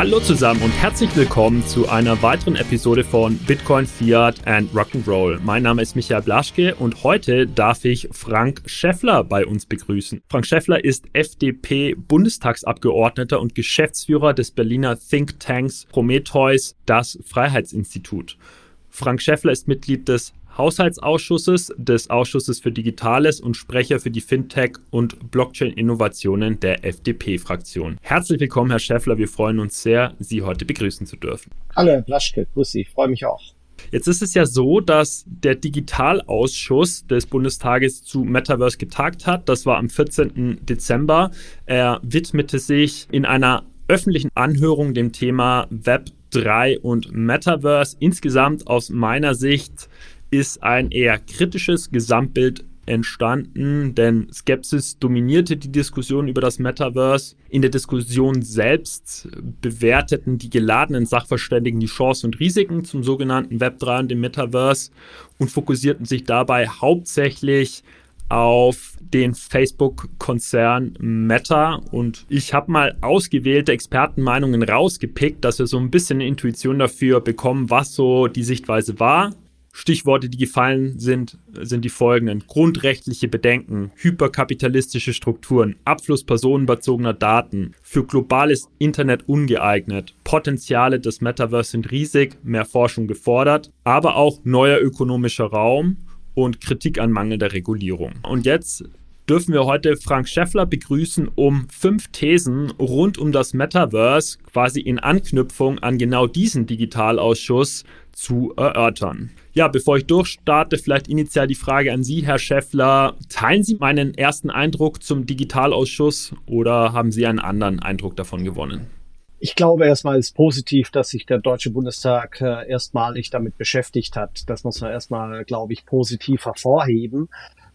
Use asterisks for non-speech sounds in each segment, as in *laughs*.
Hallo zusammen und herzlich willkommen zu einer weiteren Episode von Bitcoin, Fiat and Rock'n'Roll. Mein Name ist Michael Blaschke und heute darf ich Frank Schäffler bei uns begrüßen. Frank Schäffler ist FDP-Bundestagsabgeordneter und Geschäftsführer des Berliner Thinktanks Prometheus, das Freiheitsinstitut. Frank Schäffler ist Mitglied des Haushaltsausschusses, des Ausschusses für Digitales und Sprecher für die Fintech- und Blockchain-Innovationen der FDP-Fraktion. Herzlich willkommen, Herr Schäffler. Wir freuen uns sehr, Sie heute begrüßen zu dürfen. Hallo, Herr Blaschke. Grüß Sie. Ich freue mich auch. Jetzt ist es ja so, dass der Digitalausschuss des Bundestages zu Metaverse getagt hat. Das war am 14. Dezember. Er widmete sich in einer öffentlichen Anhörung dem Thema Web 3 und Metaverse. Insgesamt aus meiner Sicht ist ein eher kritisches Gesamtbild entstanden, denn Skepsis dominierte die Diskussion über das Metaverse. In der Diskussion selbst bewerteten die geladenen Sachverständigen die Chancen und Risiken zum sogenannten Web3 und dem Metaverse und fokussierten sich dabei hauptsächlich auf den Facebook-Konzern Meta und ich habe mal ausgewählte Expertenmeinungen rausgepickt, dass wir so ein bisschen eine Intuition dafür bekommen, was so die Sichtweise war. Stichworte, die gefallen sind, sind die folgenden. Grundrechtliche Bedenken, hyperkapitalistische Strukturen, Abfluss personenbezogener Daten, für globales Internet ungeeignet, Potenziale des Metaverse sind riesig, mehr Forschung gefordert, aber auch neuer ökonomischer Raum und Kritik an mangelnder Regulierung. Und jetzt dürfen wir heute Frank Schäffler begrüßen, um fünf Thesen rund um das Metaverse quasi in Anknüpfung an genau diesen Digitalausschuss zu erörtern. Ja, bevor ich durchstarte, vielleicht initial die Frage an Sie, Herr Schäffler. Teilen Sie meinen ersten Eindruck zum Digitalausschuss oder haben Sie einen anderen Eindruck davon gewonnen? Ich glaube erstmal ist positiv, dass sich der Deutsche Bundestag äh, erstmalig damit beschäftigt hat. Das muss man erstmal, glaube ich, positiv hervorheben.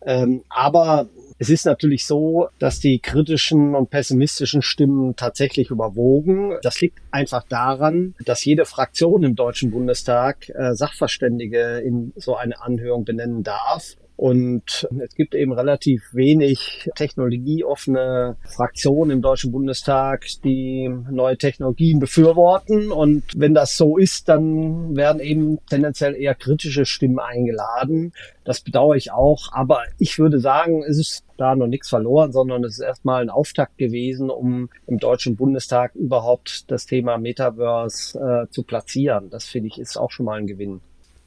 Ähm, aber es ist natürlich so, dass die kritischen und pessimistischen Stimmen tatsächlich überwogen. Das liegt einfach daran, dass jede Fraktion im Deutschen Bundestag äh, Sachverständige in so eine Anhörung benennen darf. Und es gibt eben relativ wenig technologieoffene Fraktionen im Deutschen Bundestag, die neue Technologien befürworten. Und wenn das so ist, dann werden eben tendenziell eher kritische Stimmen eingeladen. Das bedauere ich auch. Aber ich würde sagen, es ist da noch nichts verloren, sondern es ist erstmal ein Auftakt gewesen, um im Deutschen Bundestag überhaupt das Thema Metaverse äh, zu platzieren. Das finde ich ist auch schon mal ein Gewinn.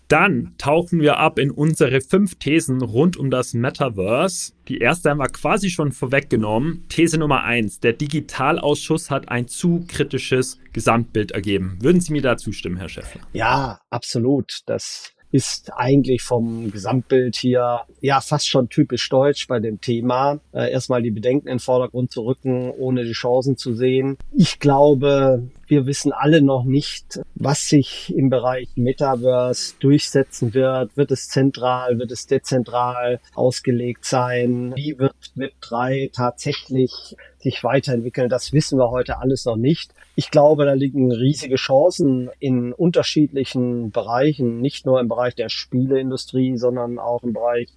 Dann tauchen wir ab in unsere fünf Thesen rund um das Metaverse. Die erste haben wir quasi schon vorweggenommen. These Nummer eins: Der Digitalausschuss hat ein zu kritisches Gesamtbild ergeben. Würden Sie mir da zustimmen, Herr Schäffler? Ja, absolut. Das ist eigentlich vom Gesamtbild hier ja fast schon typisch deutsch bei dem Thema. Äh, erstmal die Bedenken in den Vordergrund zu rücken, ohne die Chancen zu sehen. Ich glaube, wir wissen alle noch nicht, was sich im Bereich Metaverse durchsetzen wird. Wird es zentral, wird es dezentral ausgelegt sein? Wie wird Web3 tatsächlich sich weiterentwickeln? Das wissen wir heute alles noch nicht. Ich glaube, da liegen riesige Chancen in unterschiedlichen Bereichen, nicht nur im Bereich der Spieleindustrie, sondern auch im Bereich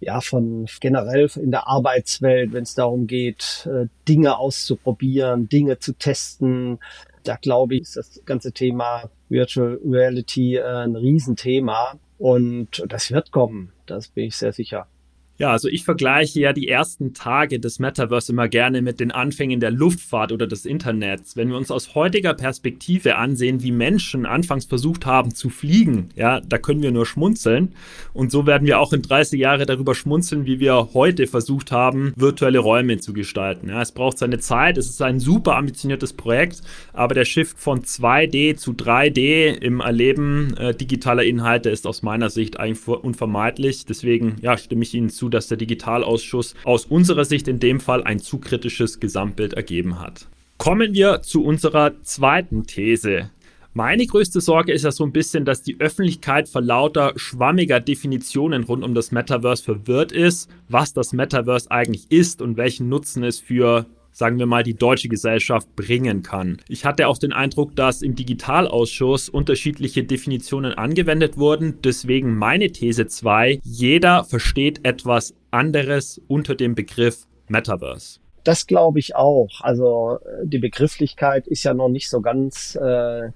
ja, von generell in der Arbeitswelt, wenn es darum geht, äh, Dinge auszuprobieren, Dinge zu testen, da glaube ich, ist das ganze Thema Virtual Reality äh, ein Riesenthema und das wird kommen. Das bin ich sehr sicher. Ja, also ich vergleiche ja die ersten Tage des Metaverse immer gerne mit den Anfängen der Luftfahrt oder des Internets. Wenn wir uns aus heutiger Perspektive ansehen, wie Menschen anfangs versucht haben zu fliegen, ja, da können wir nur schmunzeln. Und so werden wir auch in 30 Jahren darüber schmunzeln, wie wir heute versucht haben, virtuelle Räume zu gestalten. Ja, es braucht seine Zeit, es ist ein super ambitioniertes Projekt, aber der Shift von 2D zu 3D im Erleben äh, digitaler Inhalte ist aus meiner Sicht eigentlich unvermeidlich. Deswegen, ja, stimme ich Ihnen zu dazu, dass der Digitalausschuss aus unserer Sicht in dem Fall ein zu kritisches Gesamtbild ergeben hat. Kommen wir zu unserer zweiten These. Meine größte Sorge ist ja so ein bisschen, dass die Öffentlichkeit vor lauter schwammiger Definitionen rund um das Metaverse verwirrt ist, was das Metaverse eigentlich ist und welchen Nutzen es für sagen wir mal, die deutsche Gesellschaft bringen kann. Ich hatte auch den Eindruck, dass im Digitalausschuss unterschiedliche Definitionen angewendet wurden. Deswegen meine These 2, jeder versteht etwas anderes unter dem Begriff Metaverse. Das glaube ich auch. Also äh, die Begrifflichkeit ist ja noch nicht so ganz äh,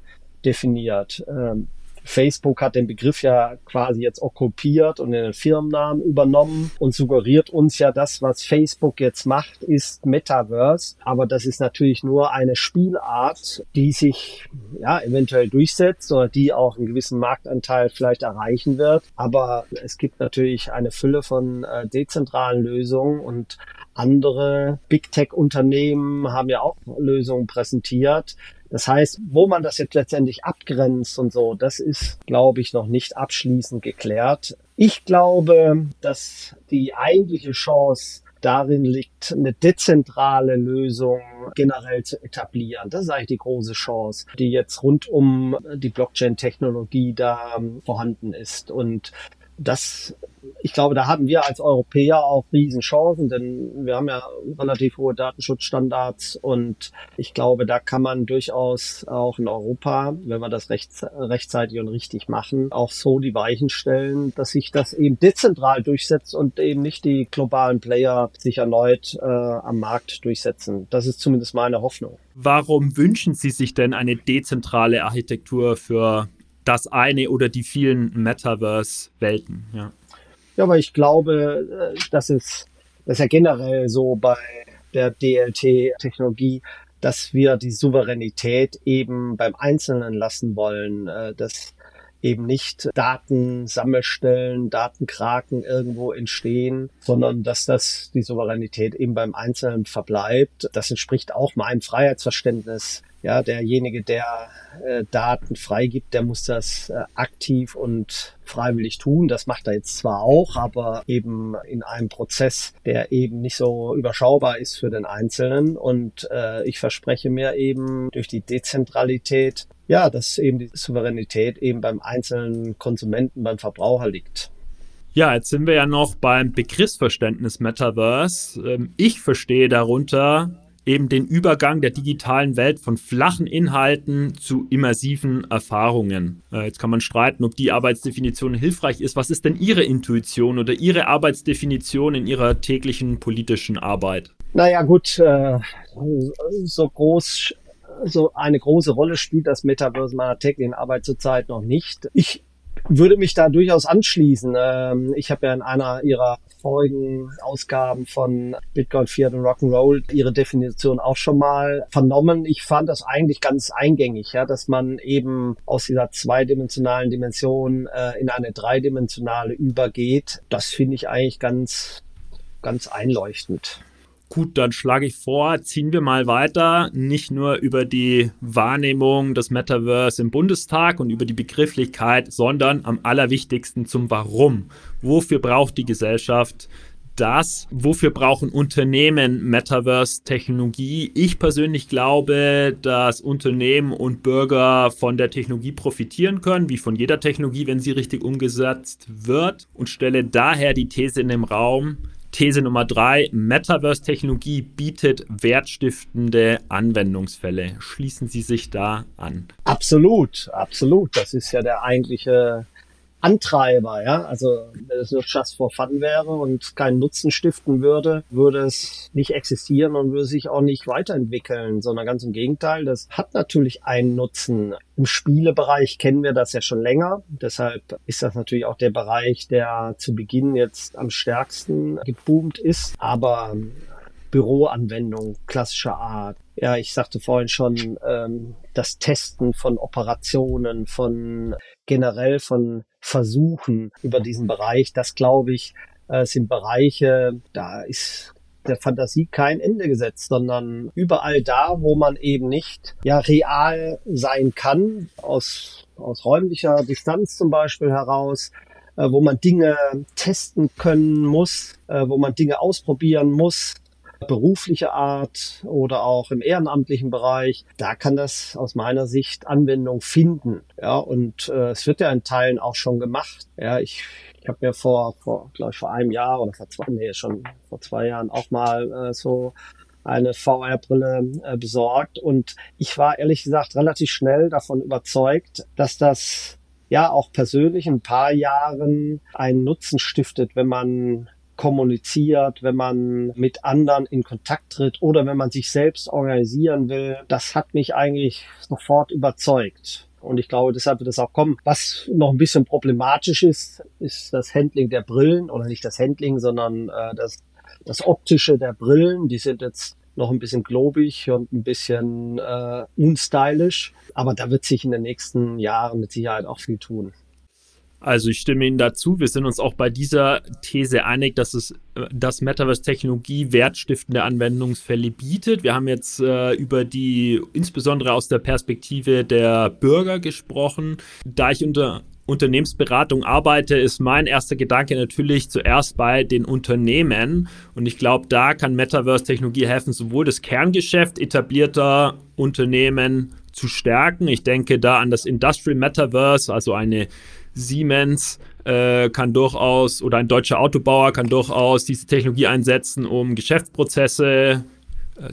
definiert. Ähm, Facebook hat den Begriff ja quasi jetzt okkupiert und in den Firmennamen übernommen und suggeriert uns ja das, was Facebook jetzt macht, ist Metaverse. Aber das ist natürlich nur eine Spielart, die sich ja eventuell durchsetzt oder die auch einen gewissen Marktanteil vielleicht erreichen wird. Aber es gibt natürlich eine Fülle von äh, dezentralen Lösungen und andere Big Tech Unternehmen haben ja auch Lösungen präsentiert, das heißt, wo man das jetzt letztendlich abgrenzt und so, das ist, glaube ich, noch nicht abschließend geklärt. Ich glaube, dass die eigentliche Chance darin liegt, eine dezentrale Lösung generell zu etablieren. Das ist eigentlich die große Chance, die jetzt rund um die Blockchain-Technologie da vorhanden ist. Und das, ich glaube, da haben wir als Europäer auch Riesenchancen, denn wir haben ja relativ hohe Datenschutzstandards und ich glaube, da kann man durchaus auch in Europa, wenn wir das recht, rechtzeitig und richtig machen, auch so die Weichen stellen, dass sich das eben dezentral durchsetzt und eben nicht die globalen Player sich erneut äh, am Markt durchsetzen. Das ist zumindest meine Hoffnung. Warum wünschen Sie sich denn eine dezentrale Architektur für das eine oder die vielen Metaverse-Welten. Ja. ja, aber ich glaube, äh, das ist, das ist ja generell so bei der DLT-Technologie, dass wir die Souveränität eben beim Einzelnen lassen wollen, äh, dass eben nicht Datensammelstellen, Datenkraken irgendwo entstehen, sondern dass das die Souveränität eben beim Einzelnen verbleibt. Das entspricht auch meinem Freiheitsverständnis ja, derjenige, der äh, Daten freigibt, der muss das äh, aktiv und freiwillig tun. Das macht er jetzt zwar auch, aber eben in einem Prozess, der eben nicht so überschaubar ist für den Einzelnen. Und äh, ich verspreche mir eben durch die Dezentralität, ja, dass eben die Souveränität eben beim einzelnen Konsumenten, beim Verbraucher liegt. Ja, jetzt sind wir ja noch beim Begriffsverständnis Metaverse. Ähm, ich verstehe darunter eben den Übergang der digitalen Welt von flachen Inhalten zu immersiven Erfahrungen. Äh, jetzt kann man streiten, ob die Arbeitsdefinition hilfreich ist. Was ist denn Ihre Intuition oder Ihre Arbeitsdefinition in Ihrer täglichen politischen Arbeit? Naja gut, äh, so groß so eine große Rolle spielt das Metaverse meiner täglichen Arbeit zurzeit noch nicht. Ich würde mich da durchaus anschließen. Ähm, ich habe ja in einer ihrer vorigen Ausgaben von Bitcoin, Fiat und Rock'n'Roll ihre Definition auch schon mal vernommen. Ich fand das eigentlich ganz eingängig, ja, dass man eben aus dieser zweidimensionalen Dimension äh, in eine dreidimensionale übergeht. Das finde ich eigentlich ganz, ganz einleuchtend. Gut, dann schlage ich vor, ziehen wir mal weiter, nicht nur über die Wahrnehmung des Metaverse im Bundestag und über die Begrifflichkeit, sondern am allerwichtigsten zum Warum. Wofür braucht die Gesellschaft das? Wofür brauchen Unternehmen Metaverse-Technologie? Ich persönlich glaube, dass Unternehmen und Bürger von der Technologie profitieren können, wie von jeder Technologie, wenn sie richtig umgesetzt wird und stelle daher die These in den Raum, These Nummer drei, Metaverse-Technologie bietet wertstiftende Anwendungsfälle. Schließen Sie sich da an? Absolut, absolut. Das ist ja der eigentliche Antreiber, ja. Also wenn es nur just for fun wäre und keinen Nutzen stiften würde, würde es nicht existieren und würde sich auch nicht weiterentwickeln, sondern ganz im Gegenteil, das hat natürlich einen Nutzen. Im Spielebereich kennen wir das ja schon länger. Deshalb ist das natürlich auch der Bereich, der zu Beginn jetzt am stärksten geboomt ist. Aber Büroanwendung klassischer Art. Ja, ich sagte vorhin schon, ähm, das Testen von Operationen, von generell von Versuchen über diesen Bereich, das glaube ich, äh, sind Bereiche, da ist der Fantasie kein Ende gesetzt, sondern überall da, wo man eben nicht ja real sein kann, aus, aus räumlicher Distanz zum Beispiel heraus, äh, wo man Dinge testen können muss, äh, wo man Dinge ausprobieren muss, berufliche Art oder auch im ehrenamtlichen Bereich, da kann das aus meiner Sicht Anwendung finden. Ja, und äh, es wird ja in Teilen auch schon gemacht. Ja, ich, ich habe mir vor, vor glaube ich, vor einem Jahr oder vor zwei, nee, schon vor zwei Jahren auch mal äh, so eine VR-Brille äh, besorgt und ich war ehrlich gesagt relativ schnell davon überzeugt, dass das ja auch persönlich in ein paar Jahren einen Nutzen stiftet, wenn man kommuniziert, wenn man mit anderen in Kontakt tritt oder wenn man sich selbst organisieren will, das hat mich eigentlich sofort überzeugt. Und ich glaube, deshalb wird es auch kommen. Was noch ein bisschen problematisch ist, ist das Handling der Brillen oder nicht das Handling, sondern äh, das, das optische der Brillen. Die sind jetzt noch ein bisschen globig und ein bisschen äh, unstylisch. Aber da wird sich in den nächsten Jahren mit Sicherheit auch viel tun. Also ich stimme Ihnen dazu. Wir sind uns auch bei dieser These einig, dass es dass Metaverse-Technologie wertstiftende Anwendungsfälle bietet. Wir haben jetzt äh, über die insbesondere aus der Perspektive der Bürger gesprochen. Da ich unter Unternehmensberatung arbeite, ist mein erster Gedanke natürlich zuerst bei den Unternehmen. Und ich glaube, da kann Metaverse-Technologie helfen, sowohl das Kerngeschäft etablierter Unternehmen zu stärken. Ich denke da an das Industrial Metaverse, also eine Siemens äh, kann durchaus oder ein deutscher Autobauer kann durchaus diese Technologie einsetzen, um Geschäftsprozesse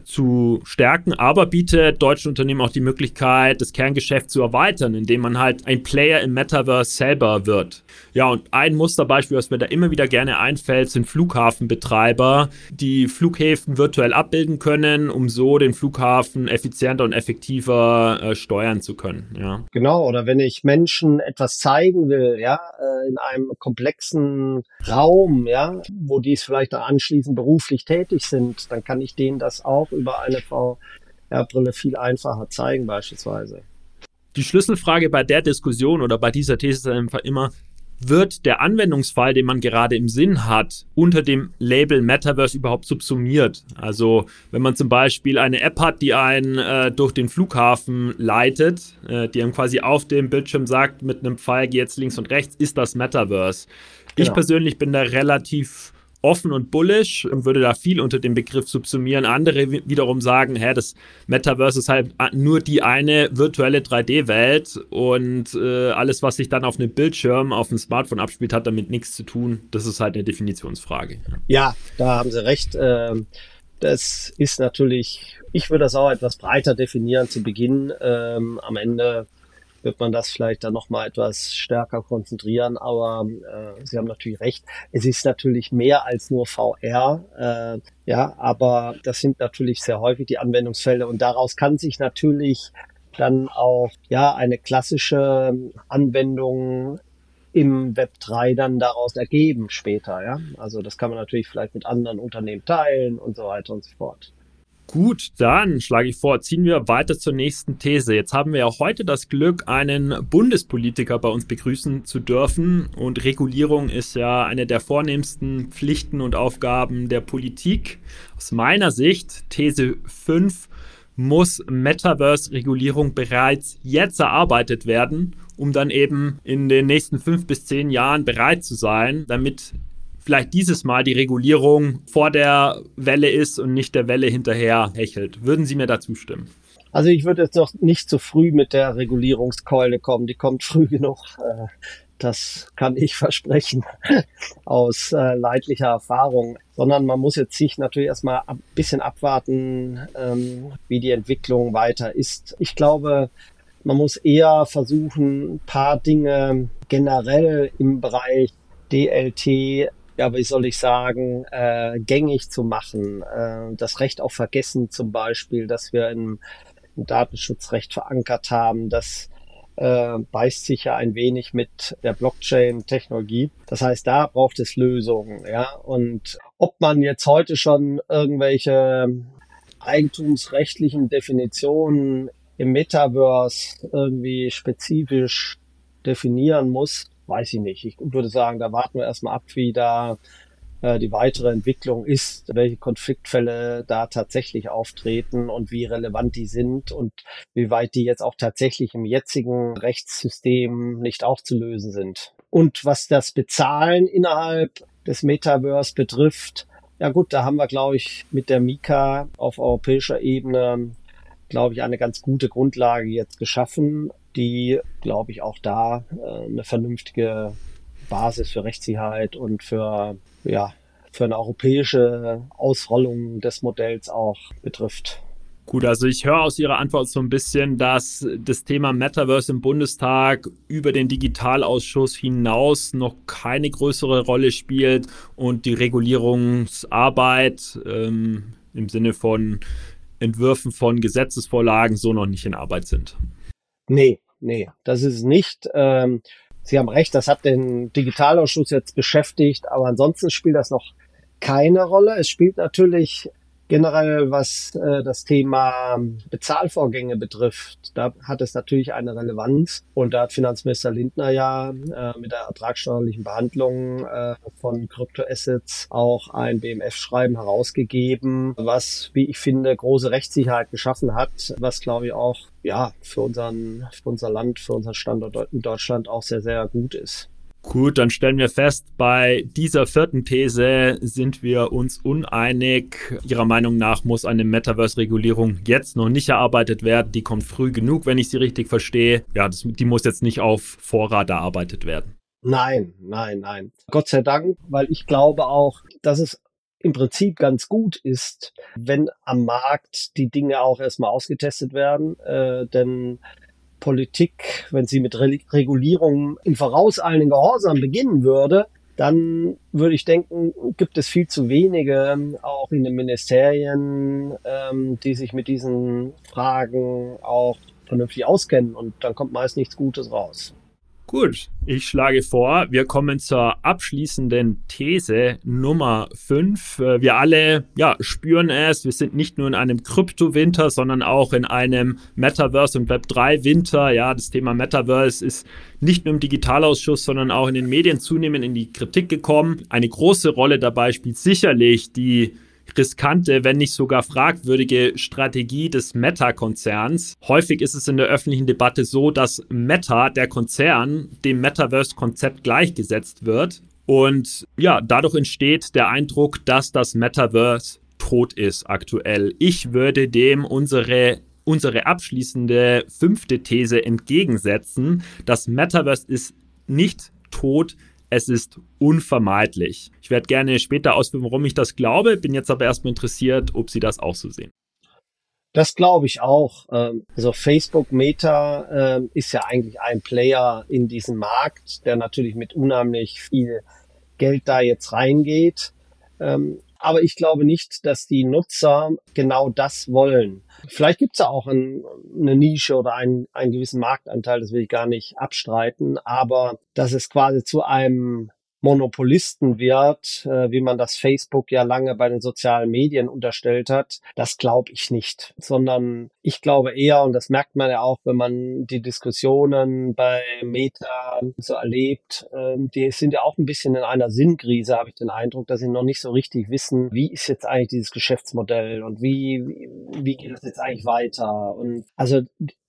zu stärken, aber bietet deutschen Unternehmen auch die Möglichkeit, das Kerngeschäft zu erweitern, indem man halt ein Player im Metaverse selber wird. Ja, und ein Musterbeispiel, was mir da immer wieder gerne einfällt, sind Flughafenbetreiber, die Flughäfen virtuell abbilden können, um so den Flughafen effizienter und effektiver äh, steuern zu können. Ja. Genau, oder wenn ich Menschen etwas zeigen will, ja, äh, in einem komplexen Raum, ja, wo die es vielleicht anschließend beruflich tätig sind, dann kann ich denen das auch auch über eine VR-Brille viel einfacher zeigen beispielsweise. Die Schlüsselfrage bei der Diskussion oder bei dieser These ist einfach immer, wird der Anwendungsfall, den man gerade im Sinn hat, unter dem Label Metaverse überhaupt subsumiert? Also wenn man zum Beispiel eine App hat, die einen äh, durch den Flughafen leitet, äh, die einem quasi auf dem Bildschirm sagt, mit einem Pfeil geh jetzt links und rechts, ist das Metaverse. Genau. Ich persönlich bin da relativ offen und bullish und würde da viel unter dem Begriff subsumieren. Andere wiederum sagen, hä, das Metaverse ist halt nur die eine virtuelle 3D-Welt und äh, alles, was sich dann auf einem Bildschirm, auf einem Smartphone abspielt, hat damit nichts zu tun. Das ist halt eine Definitionsfrage. Ja, da haben Sie recht. Ähm, das ist natürlich, ich würde das auch etwas breiter definieren zu Beginn. Ähm, am Ende wird man das vielleicht dann nochmal etwas stärker konzentrieren. Aber äh, Sie haben natürlich recht, es ist natürlich mehr als nur VR. Äh, ja, aber das sind natürlich sehr häufig die Anwendungsfelder und daraus kann sich natürlich dann auch ja eine klassische Anwendung im Web 3 dann daraus ergeben später, ja. Also das kann man natürlich vielleicht mit anderen Unternehmen teilen und so weiter und so fort. Gut, dann schlage ich vor, ziehen wir weiter zur nächsten These. Jetzt haben wir ja heute das Glück, einen Bundespolitiker bei uns begrüßen zu dürfen. Und Regulierung ist ja eine der vornehmsten Pflichten und Aufgaben der Politik. Aus meiner Sicht, These 5, muss Metaverse-Regulierung bereits jetzt erarbeitet werden, um dann eben in den nächsten fünf bis zehn Jahren bereit zu sein, damit vielleicht dieses Mal die Regulierung vor der Welle ist und nicht der Welle hinterher hechelt. Würden Sie mir dazu stimmen? Also ich würde jetzt noch nicht zu früh mit der Regulierungskeule kommen. Die kommt *laughs* früh genug. Äh, das kann ich versprechen *laughs* aus äh, leidlicher Erfahrung. Sondern man muss jetzt sich natürlich erstmal ein bisschen abwarten, ähm, wie die Entwicklung weiter ist. Ich glaube, man muss eher versuchen, ein paar Dinge generell im Bereich DLT ja, wie soll ich sagen, äh, gängig zu machen. Äh, das Recht auf Vergessen zum Beispiel, dass wir im, im Datenschutzrecht verankert haben, das äh, beißt sich ja ein wenig mit der Blockchain-Technologie. Das heißt, da braucht es Lösungen, ja. Und ob man jetzt heute schon irgendwelche eigentumsrechtlichen Definitionen im Metaverse irgendwie spezifisch definieren muss, weiß ich nicht. Ich würde sagen, da warten wir erstmal ab, wie da äh, die weitere Entwicklung ist, welche Konfliktfälle da tatsächlich auftreten und wie relevant die sind und wie weit die jetzt auch tatsächlich im jetzigen Rechtssystem nicht aufzulösen sind. Und was das Bezahlen innerhalb des Metaverse betrifft, ja gut, da haben wir, glaube ich, mit der Mika auf europäischer Ebene, glaube ich, eine ganz gute Grundlage jetzt geschaffen die, glaube ich, auch da äh, eine vernünftige Basis für Rechtssicherheit und für, ja, für eine europäische Ausrollung des Modells auch betrifft. Gut, also ich höre aus Ihrer Antwort so ein bisschen, dass das Thema Metaverse im Bundestag über den Digitalausschuss hinaus noch keine größere Rolle spielt und die Regulierungsarbeit ähm, im Sinne von Entwürfen von Gesetzesvorlagen so noch nicht in Arbeit sind. Nee, nee, das ist nicht. Ähm, Sie haben recht, das hat den Digitalausschuss jetzt beschäftigt, aber ansonsten spielt das noch keine Rolle. Es spielt natürlich Generell, was äh, das Thema Bezahlvorgänge betrifft, da hat es natürlich eine Relevanz. Und da hat Finanzminister Lindner ja äh, mit der ertragssteuerlichen Behandlung äh, von Kryptoassets auch ein BMF-Schreiben herausgegeben, was, wie ich finde, große Rechtssicherheit geschaffen hat, was, glaube ich, auch ja für, unseren, für unser Land, für unseren Standort in Deutschland auch sehr, sehr gut ist. Gut, dann stellen wir fest, bei dieser vierten These sind wir uns uneinig. Ihrer Meinung nach muss eine Metaverse-Regulierung jetzt noch nicht erarbeitet werden. Die kommt früh genug, wenn ich sie richtig verstehe. Ja, das, die muss jetzt nicht auf Vorrat erarbeitet werden. Nein, nein, nein. Gott sei Dank, weil ich glaube auch, dass es im Prinzip ganz gut ist, wenn am Markt die Dinge auch erstmal ausgetestet werden. Äh, denn Politik, wenn sie mit Re Regulierung im vorauseilenden Gehorsam beginnen würde, dann würde ich denken, gibt es viel zu wenige, auch in den Ministerien, ähm, die sich mit diesen Fragen auch vernünftig auskennen. Und dann kommt meist nichts Gutes raus. Gut, ich schlage vor, wir kommen zur abschließenden These Nummer 5. Äh, wir alle ja, spüren es, wir sind nicht nur in einem Krypto-Winter, sondern auch in einem Metaverse- und Web3-Winter. Ja, das Thema Metaverse ist nicht nur im Digitalausschuss, sondern auch in den Medien zunehmend in die Kritik gekommen. Eine große Rolle dabei spielt sicherlich die riskante, wenn nicht sogar fragwürdige Strategie des Meta-Konzerns. Häufig ist es in der öffentlichen Debatte so, dass Meta, der Konzern, dem Metaverse-Konzept gleichgesetzt wird. Und ja, dadurch entsteht der Eindruck, dass das Metaverse tot ist aktuell. Ich würde dem unsere unsere abschließende fünfte These entgegensetzen. Das Metaverse ist nicht tot, es ist unvermeidlich. Ich werde gerne später ausführen, warum ich das glaube, bin jetzt aber erstmal interessiert, ob Sie das auch so sehen. Das glaube ich auch. Ähm, also Facebook Meta ähm, ist ja eigentlich ein Player in diesem Markt, der natürlich mit unheimlich viel Geld da jetzt reingeht. Aber ich glaube nicht, dass die Nutzer genau das wollen. Vielleicht gibt es ja auch ein, eine Nische oder einen, einen gewissen Marktanteil, das will ich gar nicht abstreiten, aber dass es quasi zu einem Monopolisten wird, äh, wie man das Facebook ja lange bei den sozialen Medien unterstellt hat, das glaube ich nicht, sondern ich glaube eher, und das merkt man ja auch, wenn man die Diskussionen bei Meta so erlebt, äh, die sind ja auch ein bisschen in einer Sinnkrise, habe ich den Eindruck, dass sie noch nicht so richtig wissen, wie ist jetzt eigentlich dieses Geschäftsmodell und wie, wie geht es jetzt eigentlich weiter. Und also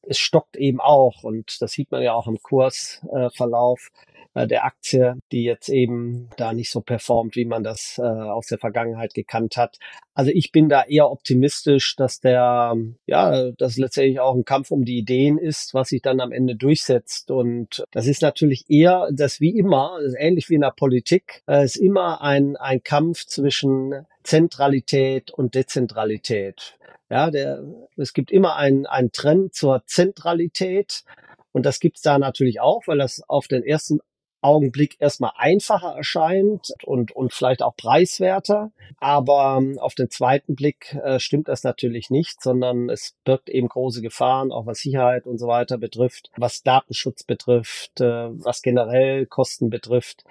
es stockt eben auch und das sieht man ja auch im Kursverlauf. Äh, äh, der Aktie, die jetzt eben da nicht so performt, wie man das äh, aus der Vergangenheit gekannt hat. Also ich bin da eher optimistisch, dass der, ja, das letztendlich auch ein Kampf um die Ideen ist, was sich dann am Ende durchsetzt. Und das ist natürlich eher, das wie immer, ähnlich wie in der Politik, äh, ist immer ein, ein Kampf zwischen Zentralität und Dezentralität. Ja, der, es gibt immer einen, einen Trend zur Zentralität. Und das gibt's da natürlich auch, weil das auf den ersten Augenblick erstmal einfacher erscheint und, und vielleicht auch preiswerter. Aber ähm, auf den zweiten Blick äh, stimmt das natürlich nicht, sondern es birgt eben große Gefahren, auch was Sicherheit und so weiter betrifft, was Datenschutz betrifft, äh, was generell Kosten betrifft.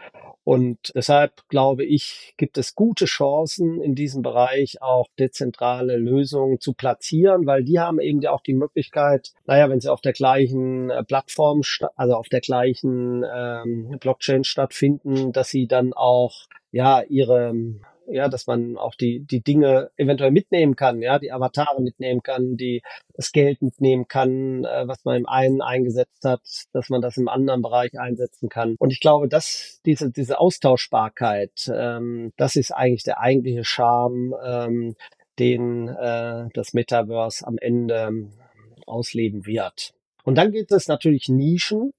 Und deshalb glaube ich, gibt es gute Chancen in diesem Bereich auch dezentrale Lösungen zu platzieren, weil die haben eben auch die Möglichkeit, naja, wenn sie auf der gleichen äh, Plattform, also auf der gleichen ähm, Blockchain stattfinden, dass sie dann auch ja ihre ja, dass man auch die, die Dinge eventuell mitnehmen kann, ja, die Avatare mitnehmen kann, die das Geld mitnehmen kann, äh, was man im einen eingesetzt hat, dass man das im anderen Bereich einsetzen kann. Und ich glaube, dass diese, diese Austauschbarkeit, ähm, das ist eigentlich der eigentliche Charme, ähm, den äh, das Metaverse am Ende ausleben wird. Und dann gibt es natürlich Nischen,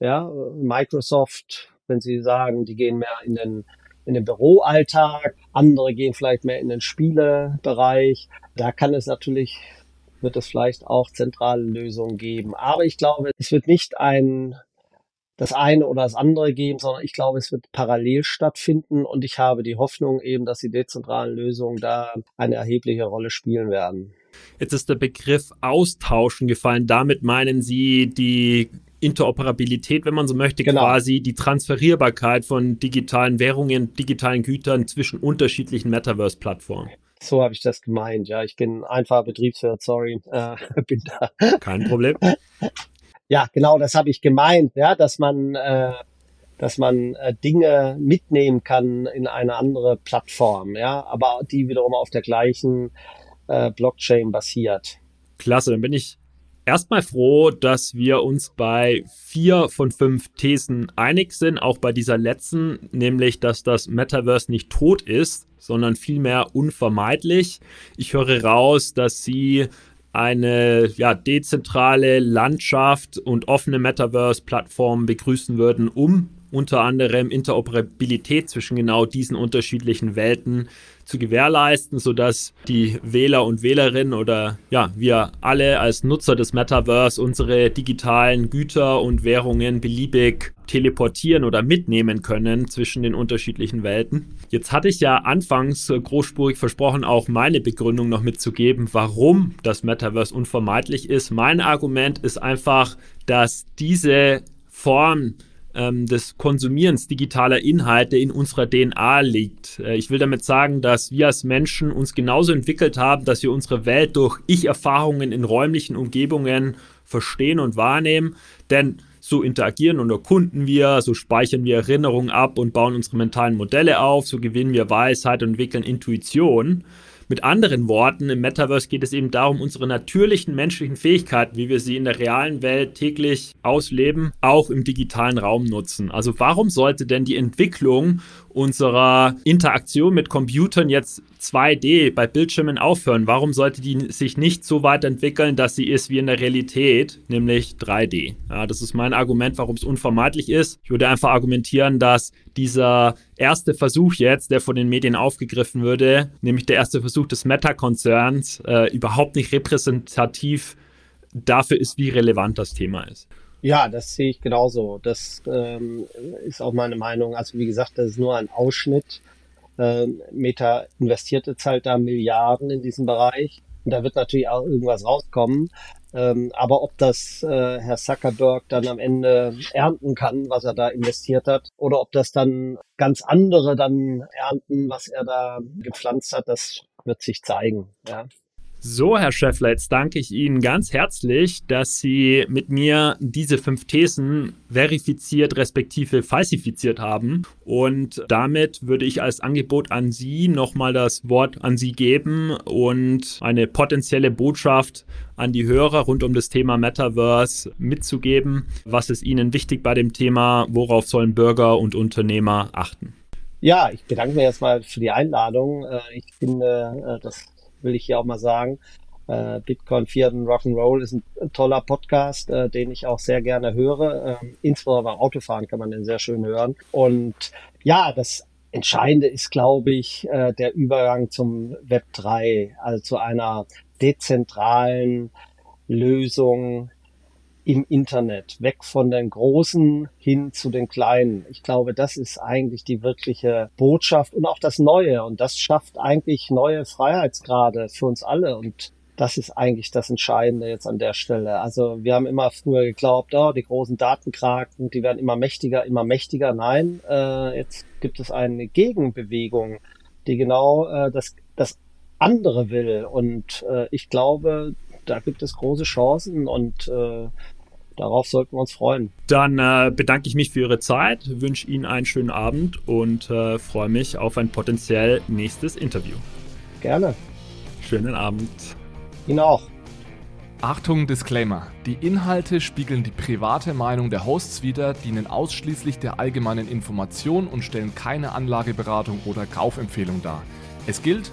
ja, Microsoft, wenn Sie sagen, die gehen mehr in den in den Büroalltag, andere gehen vielleicht mehr in den Spielebereich. Da kann es natürlich wird es vielleicht auch zentrale Lösungen geben. Aber ich glaube, es wird nicht ein das eine oder das andere geben, sondern ich glaube, es wird parallel stattfinden und ich habe die Hoffnung eben, dass die dezentralen Lösungen da eine erhebliche Rolle spielen werden. Jetzt ist der Begriff Austauschen gefallen. Damit meinen Sie die Interoperabilität, wenn man so möchte, genau. quasi die Transferierbarkeit von digitalen Währungen, digitalen Gütern zwischen unterschiedlichen Metaverse-Plattformen. So habe ich das gemeint. Ja, ich bin einfacher Betriebswirt, sorry, äh, *laughs* bin da. Kein Problem. *laughs* ja, genau, das habe ich gemeint, ja, dass man, äh, dass man äh, Dinge mitnehmen kann in eine andere Plattform, ja, aber die wiederum auf der gleichen äh, Blockchain basiert. Klasse, dann bin ich erstmal froh, dass wir uns bei vier von fünf Thesen einig sind, auch bei dieser letzten, nämlich, dass das Metaverse nicht tot ist, sondern vielmehr unvermeidlich. Ich höre raus, dass Sie eine ja, dezentrale Landschaft und offene Metaverse-Plattformen begrüßen würden, um unter anderem Interoperabilität zwischen genau diesen unterschiedlichen Welten zu gewährleisten, sodass die Wähler und Wählerinnen oder ja, wir alle als Nutzer des Metaverse unsere digitalen Güter und Währungen beliebig teleportieren oder mitnehmen können zwischen den unterschiedlichen Welten. Jetzt hatte ich ja anfangs großspurig versprochen, auch meine Begründung noch mitzugeben, warum das Metaverse unvermeidlich ist. Mein Argument ist einfach, dass diese Form ähm, des Konsumierens digitaler Inhalte in unserer DNA liegt. Äh, ich will damit sagen, dass wir als Menschen uns genauso entwickelt haben, dass wir unsere Welt durch Ich-Erfahrungen in räumlichen Umgebungen verstehen und wahrnehmen. Denn so interagieren und erkunden wir, so speichern wir Erinnerungen ab und bauen unsere mentalen Modelle auf, so gewinnen wir Weisheit und entwickeln Intuition. Mit anderen Worten, im Metaverse geht es eben darum, unsere natürlichen menschlichen Fähigkeiten, wie wir sie in der realen Welt täglich ausleben, auch im digitalen Raum nutzen. Also warum sollte denn die Entwicklung unserer Interaktion mit Computern jetzt 2D bei Bildschirmen aufhören? Warum sollte die sich nicht so weit entwickeln, dass sie ist wie in der Realität, nämlich 3D? Ja, das ist mein Argument, warum es unvermeidlich ist. Ich würde einfach argumentieren, dass dieser erste Versuch jetzt, der von den Medien aufgegriffen würde, nämlich der erste Versuch des Meta-Konzerns, äh, überhaupt nicht repräsentativ dafür ist, wie relevant das Thema ist. Ja, das sehe ich genauso. Das ähm, ist auch meine Meinung. Also wie gesagt, das ist nur ein Ausschnitt. Ähm, Meta investiert jetzt halt da Milliarden in diesen Bereich. Und da wird natürlich auch irgendwas rauskommen. Ähm, aber ob das äh, Herr Zuckerberg dann am Ende ernten kann, was er da investiert hat, oder ob das dann ganz andere dann ernten, was er da gepflanzt hat, das wird sich zeigen. Ja. So, Herr Schäffler, jetzt danke ich Ihnen ganz herzlich, dass Sie mit mir diese fünf Thesen verifiziert respektive falsifiziert haben. Und damit würde ich als Angebot an Sie nochmal das Wort an Sie geben und eine potenzielle Botschaft an die Hörer rund um das Thema Metaverse mitzugeben. Was ist Ihnen wichtig bei dem Thema? Worauf sollen Bürger und Unternehmer achten? Ja, ich bedanke mich erstmal für die Einladung. Äh, ich finde, äh, das will ich hier auch mal sagen. Äh, Bitcoin 4 und Rock'n'Roll ist ein toller Podcast, äh, den ich auch sehr gerne höre. Ähm, insbesondere beim Autofahren kann man den sehr schön hören. Und ja, das Entscheidende ist, glaube ich, äh, der Übergang zum Web 3, also zu einer dezentralen Lösung, im Internet, weg von den Großen hin zu den Kleinen. Ich glaube, das ist eigentlich die wirkliche Botschaft und auch das Neue. Und das schafft eigentlich neue Freiheitsgrade für uns alle. Und das ist eigentlich das Entscheidende jetzt an der Stelle. Also wir haben immer früher geglaubt, oh, die großen Datenkraken, die werden immer mächtiger, immer mächtiger. Nein, äh, jetzt gibt es eine Gegenbewegung, die genau äh, das, das andere will. Und äh, ich glaube, da gibt es große Chancen und äh, darauf sollten wir uns freuen. Dann äh, bedanke ich mich für Ihre Zeit, wünsche Ihnen einen schönen Abend und äh, freue mich auf ein potenziell nächstes Interview. Gerne. Schönen Abend. Ihnen auch. Achtung, Disclaimer. Die Inhalte spiegeln die private Meinung der Hosts wider, dienen ausschließlich der allgemeinen Information und stellen keine Anlageberatung oder Kaufempfehlung dar. Es gilt,